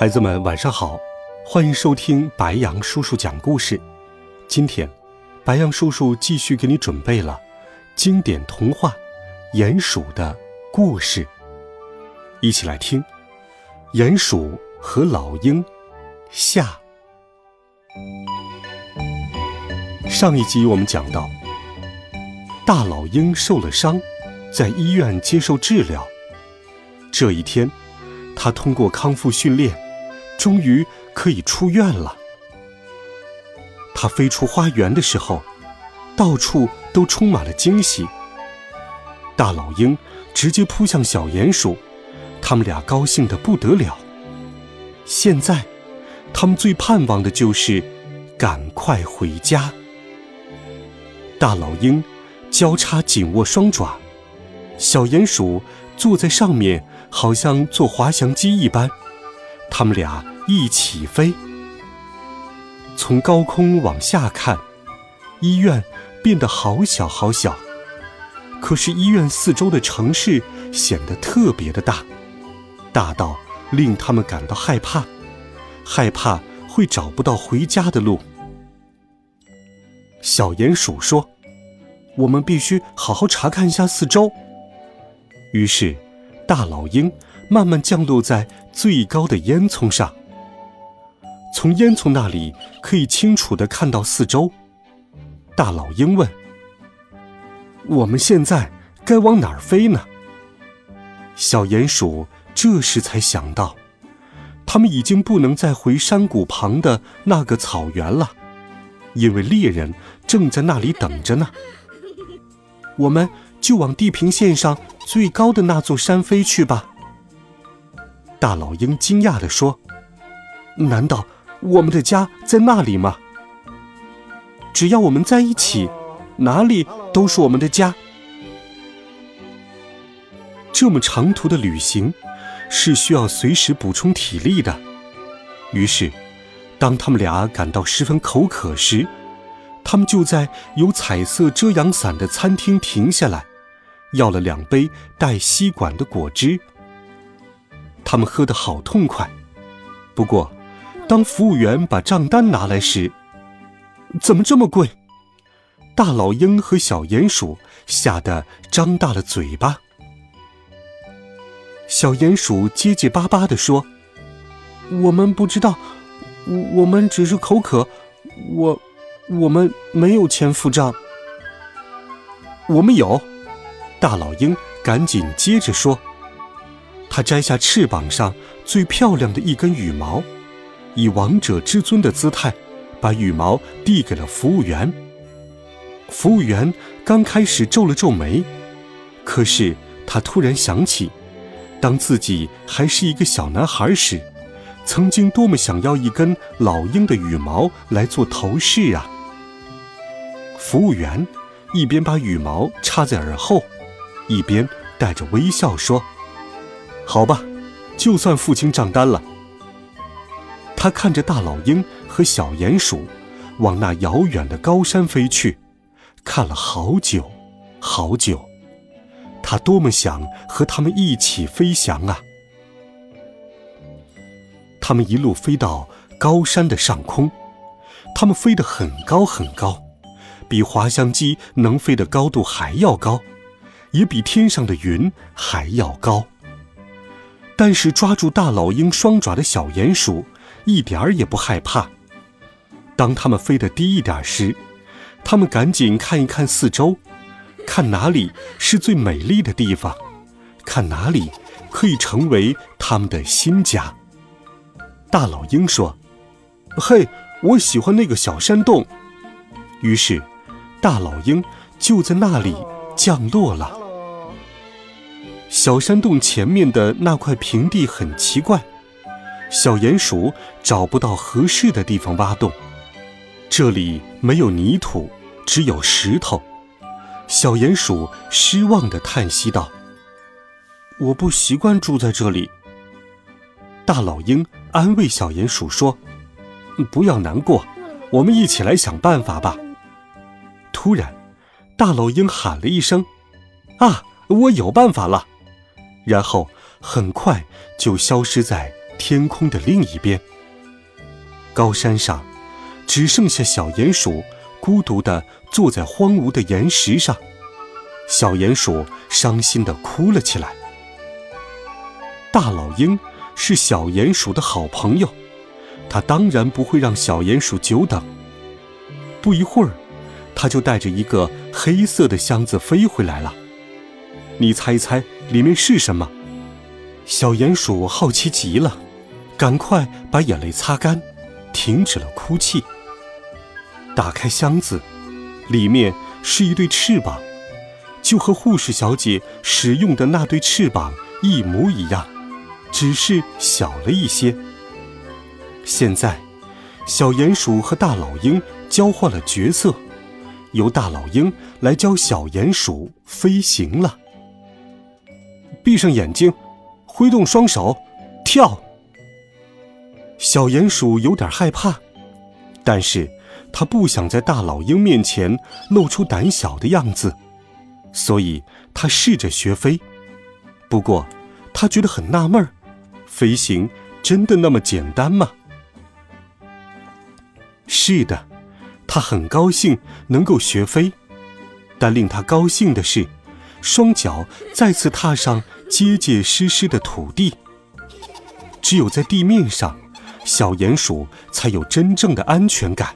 孩子们晚上好，欢迎收听白羊叔叔讲故事。今天，白羊叔叔继续给你准备了经典童话《鼹鼠的故事》，一起来听《鼹鼠和老鹰》下。上一集我们讲到，大老鹰受了伤，在医院接受治疗。这一天，他通过康复训练。终于可以出院了。他飞出花园的时候，到处都充满了惊喜。大老鹰直接扑向小鼹鼠，他们俩高兴的不得了。现在，他们最盼望的就是赶快回家。大老鹰交叉紧握双爪，小鼹鼠坐在上面，好像坐滑翔机一般。他们俩。一起飞。从高空往下看，医院变得好小好小。可是医院四周的城市显得特别的大，大到令他们感到害怕，害怕会找不到回家的路。小鼹鼠说：“我们必须好好查看一下四周。”于是，大老鹰慢慢降落在最高的烟囱上。从烟囱那里可以清楚的看到四周。大老鹰问：“我们现在该往哪儿飞呢？”小鼹鼠这时才想到，他们已经不能再回山谷旁的那个草原了，因为猎人正在那里等着呢。我们就往地平线上最高的那座山飞去吧。大老鹰惊讶地说：“难道？”我们的家在那里吗？只要我们在一起，哪里都是我们的家。这么长途的旅行是需要随时补充体力的。于是，当他们俩感到十分口渴时，他们就在有彩色遮阳伞的餐厅停下来，要了两杯带吸管的果汁。他们喝得好痛快，不过。当服务员把账单拿来时，怎么这么贵？大老鹰和小鼹鼠吓得张大了嘴巴。小鼹鼠结结巴巴地说：“我们不知道，我们只是口渴，我我们没有钱付账。”我们有，大老鹰赶紧接着说：“他摘下翅膀上最漂亮的一根羽毛。”以王者之尊的姿态，把羽毛递给了服务员。服务员刚开始皱了皱眉，可是他突然想起，当自己还是一个小男孩时，曾经多么想要一根老鹰的羽毛来做头饰啊！服务员一边把羽毛插在耳后，一边带着微笑说：“好吧，就算付清账单了。”他看着大老鹰和小鼹鼠往那遥远的高山飞去，看了好久，好久。他多么想和他们一起飞翔啊！他们一路飞到高山的上空，他们飞得很高很高，比滑翔机能飞的高度还要高，也比天上的云还要高。但是抓住大老鹰双爪的小鼹鼠。一点儿也不害怕。当它们飞得低一点时，它们赶紧看一看四周，看哪里是最美丽的地方，看哪里可以成为它们的新家。大老鹰说：“嘿，我喜欢那个小山洞。”于是，大老鹰就在那里降落了。小山洞前面的那块平地很奇怪。小鼹鼠找不到合适的地方挖洞，这里没有泥土，只有石头。小鼹鼠失望地叹息道：“我不习惯住在这里。”大老鹰安慰小鼹鼠说：“不要难过，我们一起来想办法吧。”突然，大老鹰喊了一声：“啊，我有办法了！”然后很快就消失在。天空的另一边，高山上，只剩下小鼹鼠孤独地坐在荒芜的岩石上。小鼹鼠伤心地哭了起来。大老鹰是小鼹鼠的好朋友，它当然不会让小鼹鼠久等。不一会儿，它就带着一个黑色的箱子飞回来了。你猜一猜，里面是什么？小鼹鼠好奇极了。赶快把眼泪擦干，停止了哭泣。打开箱子，里面是一对翅膀，就和护士小姐使用的那对翅膀一模一样，只是小了一些。现在，小鼹鼠和大老鹰交换了角色，由大老鹰来教小鼹鼠飞行了。闭上眼睛，挥动双手，跳。小鼹鼠有点害怕，但是他不想在大老鹰面前露出胆小的样子，所以他试着学飞。不过，他觉得很纳闷儿：飞行真的那么简单吗？是的，他很高兴能够学飞，但令他高兴的是，双脚再次踏上结结实实的土地。只有在地面上。小鼹鼠才有真正的安全感，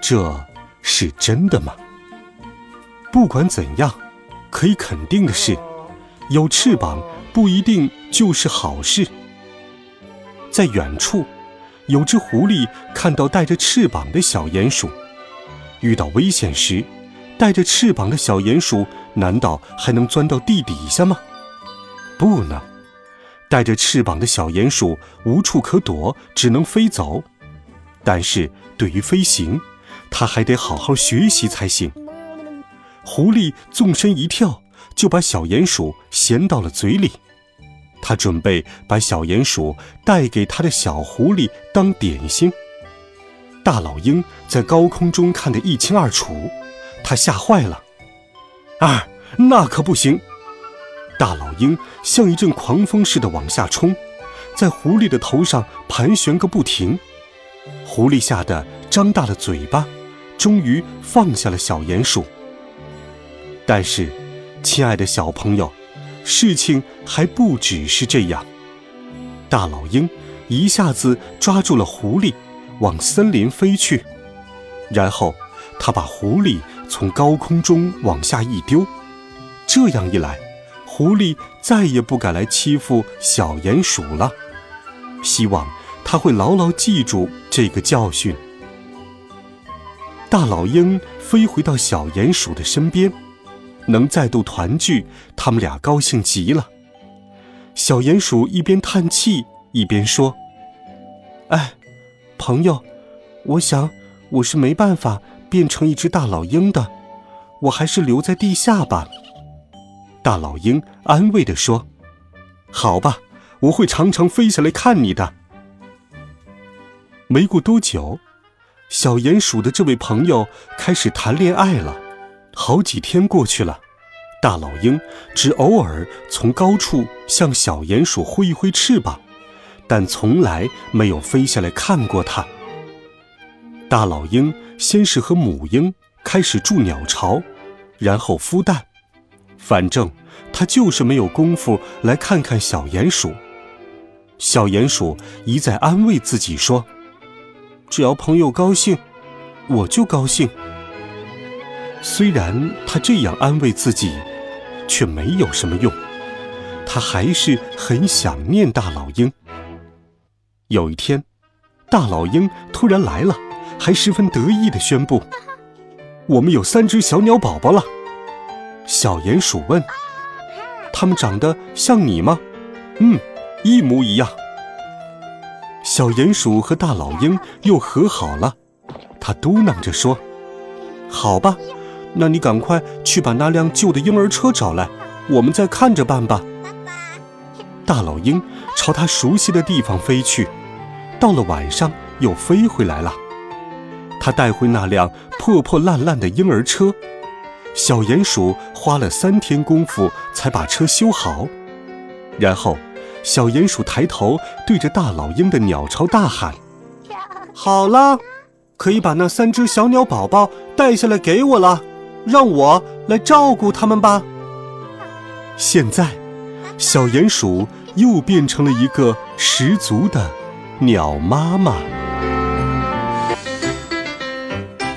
这是真的吗？不管怎样，可以肯定的是，有翅膀不一定就是好事。在远处，有只狐狸看到带着翅膀的小鼹鼠，遇到危险时，带着翅膀的小鼹鼠难道还能钻到地底下吗？不能。带着翅膀的小鼹鼠无处可躲，只能飞走。但是对于飞行，它还得好好学习才行。狐狸纵身一跳，就把小鼹鼠衔到了嘴里。他准备把小鼹鼠带给他的小狐狸当点心。大老鹰在高空中看得一清二楚，他吓坏了。啊，那可不行！大老鹰像一阵狂风似的往下冲，在狐狸的头上盘旋个不停。狐狸吓得张大了嘴巴，终于放下了小鼹鼠。但是，亲爱的小朋友，事情还不只是这样。大老鹰一下子抓住了狐狸，往森林飞去，然后他把狐狸从高空中往下一丢。这样一来，狐狸再也不敢来欺负小鼹鼠了，希望他会牢牢记住这个教训。大老鹰飞回到小鼹鼠的身边，能再度团聚，他们俩高兴极了。小鼹鼠一边叹气一边说：“哎，朋友，我想我是没办法变成一只大老鹰的，我还是留在地下吧。”大老鹰安慰地说：“好吧，我会常常飞下来看你的。”没过多久，小鼹鼠的这位朋友开始谈恋爱了。好几天过去了，大老鹰只偶尔从高处向小鼹鼠挥一挥翅膀，但从来没有飞下来看过它。大老鹰先是和母鹰开始筑鸟巢，然后孵蛋。反正他就是没有功夫来看看小鼹鼠。小鼹鼠一再安慰自己说：“只要朋友高兴，我就高兴。”虽然他这样安慰自己，却没有什么用。他还是很想念大老鹰。有一天，大老鹰突然来了，还十分得意地宣布：“我们有三只小鸟宝宝了。”小鼹鼠问：“它们长得像你吗？”“嗯，一模一样。”小鼹鼠和大老鹰又和好了。他嘟囔着说：“好吧，那你赶快去把那辆旧的婴儿车找来，我们再看着办吧。”大老鹰朝他熟悉的地方飞去，到了晚上又飞回来了。他带回那辆破破烂烂的婴儿车，小鼹鼠花了三天功夫才把车修好。然后，小鼹鼠抬头对着大老鹰的鸟巢大喊：“好了，可以把那三只小鸟宝宝带下来给我了，让我来照顾它们吧。”现在，小鼹鼠又变成了一个十足的鸟妈妈。